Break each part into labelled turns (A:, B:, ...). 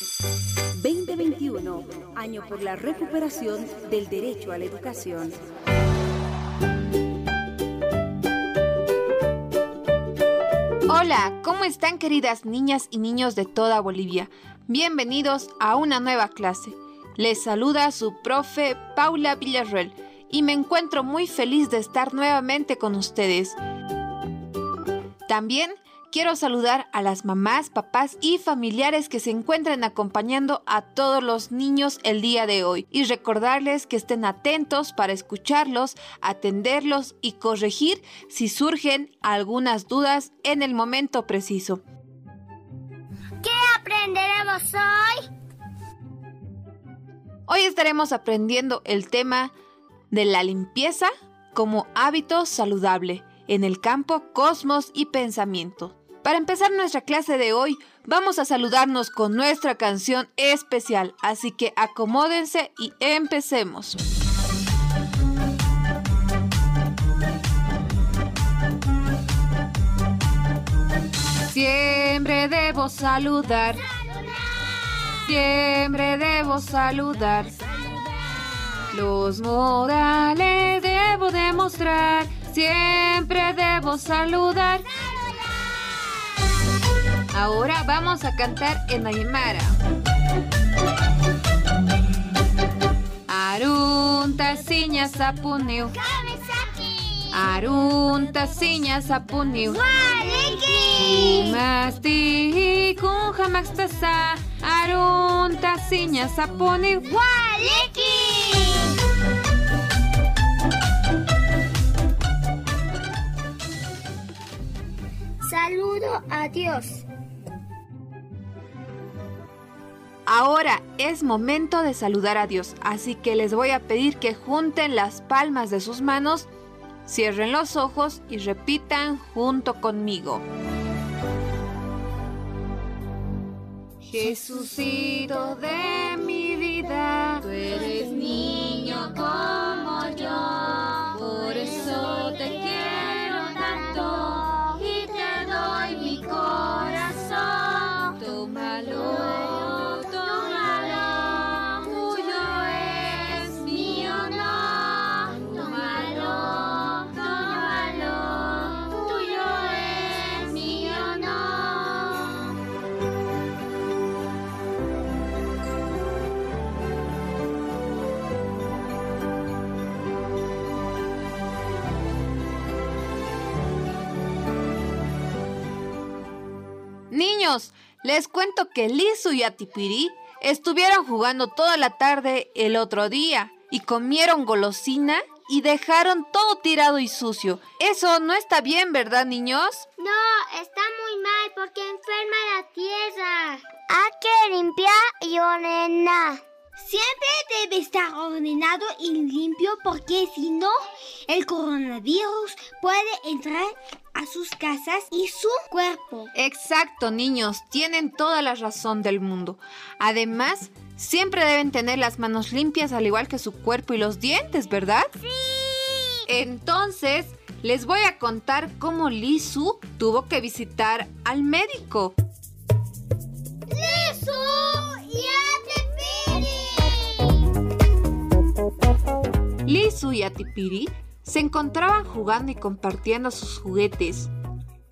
A: 2021, año por la recuperación del derecho a la educación.
B: Hola, ¿cómo están queridas niñas y niños de toda Bolivia? Bienvenidos a una nueva clase. Les saluda su profe Paula Villarreal y me encuentro muy feliz de estar nuevamente con ustedes. También quiero saludar a las mamás, papás y familiares que se encuentran acompañando a todos los niños el día de hoy y recordarles que estén atentos para escucharlos, atenderlos y corregir si surgen algunas dudas en el momento preciso.
C: ¿Qué aprenderemos hoy?
B: Hoy estaremos aprendiendo el tema de la limpieza como hábito saludable en el campo cosmos y pensamiento. Para empezar nuestra clase de hoy, vamos a saludarnos con nuestra canción especial, así que acomódense y empecemos. Siempre debo saludar. Siempre debo saludar. Los modales debo demostrar. Siempre debo saludar. Ahora vamos a cantar en Aymara. Arunta siña sapuniu. Arunta siña.
C: ¡Waliki!
B: Masti kun hamaxtasa. Arunta siña.
C: ¡Waliki! Saludo a Dios.
B: Ahora es momento de saludar a Dios, así que les voy a pedir que junten las palmas de sus manos, cierren los ojos y repitan junto conmigo. Jesucito de mi Niños, les cuento que Lizu y Atipiri estuvieron jugando toda la tarde el otro día y comieron golosina y dejaron todo tirado y sucio. Eso no está bien, ¿verdad, niños?
C: No, está muy mal porque enferma la tierra. Hay que limpiar y ordenar. Siempre debe estar ordenado y limpio porque si no, el coronavirus puede entrar a sus casas y su cuerpo.
B: Exacto, niños, tienen toda la razón del mundo. Además, siempre deben tener las manos limpias al igual que su cuerpo y los dientes, ¿verdad?
C: Sí.
B: Entonces, les voy a contar cómo Lizu tuvo que visitar al médico.
C: ¡Lisu! ¡Ya
B: Lizu y Atipiri se encontraban jugando y compartiendo sus juguetes.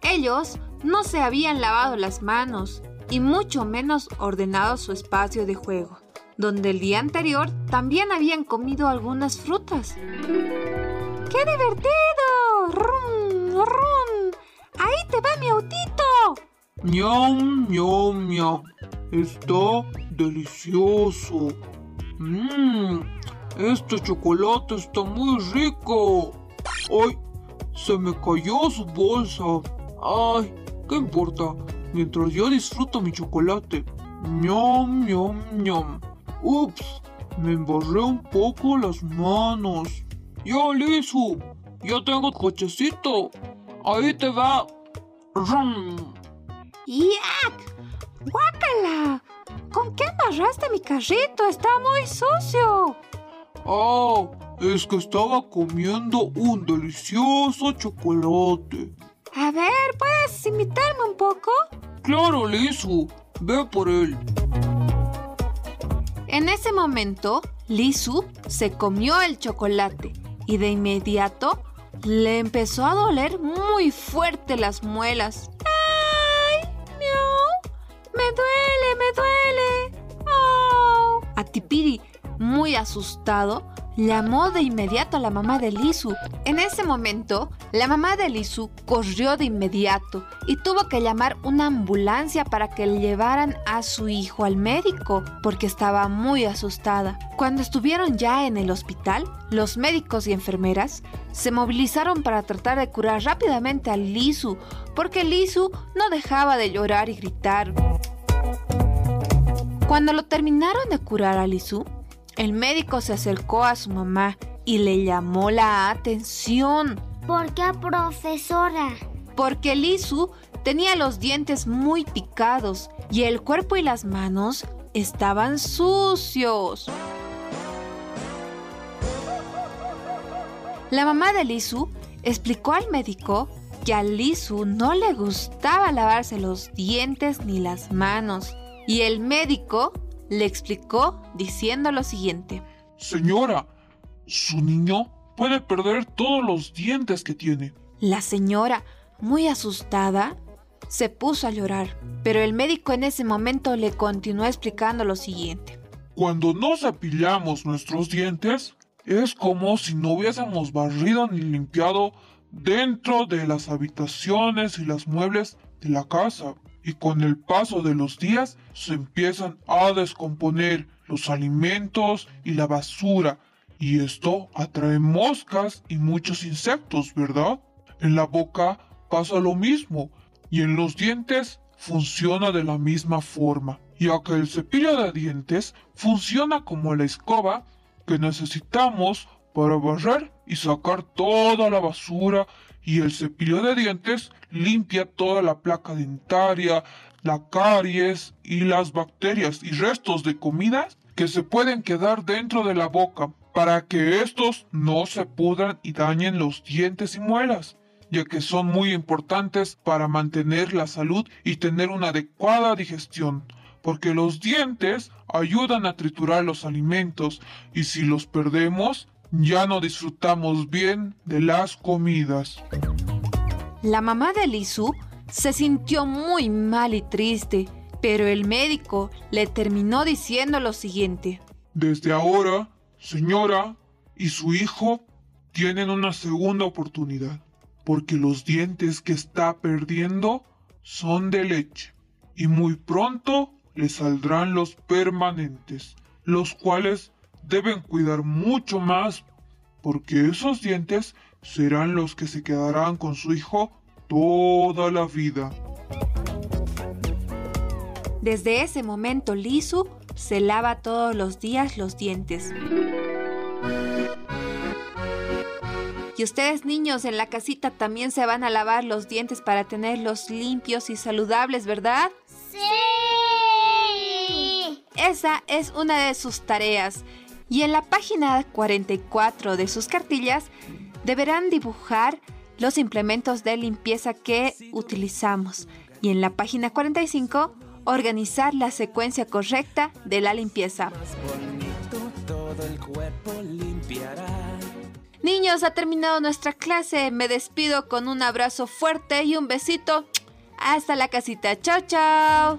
B: Ellos no se habían lavado las manos y mucho menos ordenado su espacio de juego, donde el día anterior también habían comido algunas frutas. ¡Qué divertido! ¡Rum, rum! ¡Ahí te va mi autito!
D: Ñam, ñam, ñam. Está delicioso. Mmm, este chocolate está muy rico. ¡Ay! Se me cayó su bolsa. ¡Ay! ¿Qué importa? Mientras yo disfruto mi chocolate. Ñam, ñam, ñam. Ups, me embarré un poco las manos. Ya, Lizu, ya tengo cochecito. Ahí te va. Rum.
B: ¡Yak! ¡Guácala! ¿Con qué embarraste mi carrito? Está muy sucio.
D: Ah, es que estaba comiendo un delicioso chocolate.
B: A ver, ¿puedes imitarme un poco?
D: Claro, Lizu, ve por él.
B: En ese momento, Lisu se comió el chocolate y de inmediato le empezó a doler muy fuerte las muelas. ¡Ay! ¡Miau! ¡Me duele, me duele! ¡Oh! Atipiri, muy asustado, llamó de inmediato a la mamá de Lisu. En ese momento, la mamá de Lisu corrió de inmediato y tuvo que llamar una ambulancia para que le llevaran a su hijo al médico porque estaba muy asustada. Cuando estuvieron ya en el hospital, los médicos y enfermeras se movilizaron para tratar de curar rápidamente a Lisu porque Lisu no dejaba de llorar y gritar. Cuando lo terminaron de curar a Lisu, el médico se acercó a su mamá y le llamó la atención.
C: ¿Por qué, profesora?
B: Porque Lisu tenía los dientes muy picados y el cuerpo y las manos estaban sucios. La mamá de Lisu explicó al médico que a Lisu no le gustaba lavarse los dientes ni las manos y el médico le explicó diciendo lo siguiente.
D: Señora, su niño puede perder todos los dientes que tiene.
B: La señora, muy asustada, se puso a llorar, pero el médico en ese momento le continuó explicando lo siguiente.
D: Cuando no cepillamos nuestros dientes, es como si no hubiésemos barrido ni limpiado dentro de las habitaciones y los muebles de la casa y con el paso de los días se empiezan a descomponer los alimentos y la basura y esto atrae moscas y muchos insectos, ¿verdad? En la boca pasa lo mismo y en los dientes funciona de la misma forma, ya que el cepillo de dientes funciona como la escoba que necesitamos para barrer y sacar toda la basura y el cepillo de dientes limpia toda la placa dentaria, la caries y las bacterias y restos de comida que se pueden quedar dentro de la boca para que estos no se pudran y dañen los dientes y muelas, ya que son muy importantes para mantener la salud y tener una adecuada digestión, porque los dientes ayudan a triturar los alimentos y si los perdemos, ya no disfrutamos bien de las comidas.
B: La mamá de Lisu se sintió muy mal y triste, pero el médico le terminó diciendo lo siguiente.
D: Desde ahora, señora y su hijo tienen una segunda oportunidad, porque los dientes que está perdiendo son de leche, y muy pronto le saldrán los permanentes, los cuales deben cuidar mucho más, porque esos dientes serán los que se quedarán con su hijo toda la vida.
B: Desde ese momento Lisu se lava todos los días los dientes. Y ustedes niños en la casita también se van a lavar los dientes para tenerlos limpios y saludables, ¿verdad?
C: Sí.
B: Esa es una de sus tareas. Y en la página 44 de sus cartillas deberán dibujar los implementos de limpieza que utilizamos. Y en la página 45, organizar la secuencia correcta de la limpieza. Niños, ha terminado nuestra clase. Me despido con un abrazo fuerte y un besito. Hasta la casita. Chao, chao.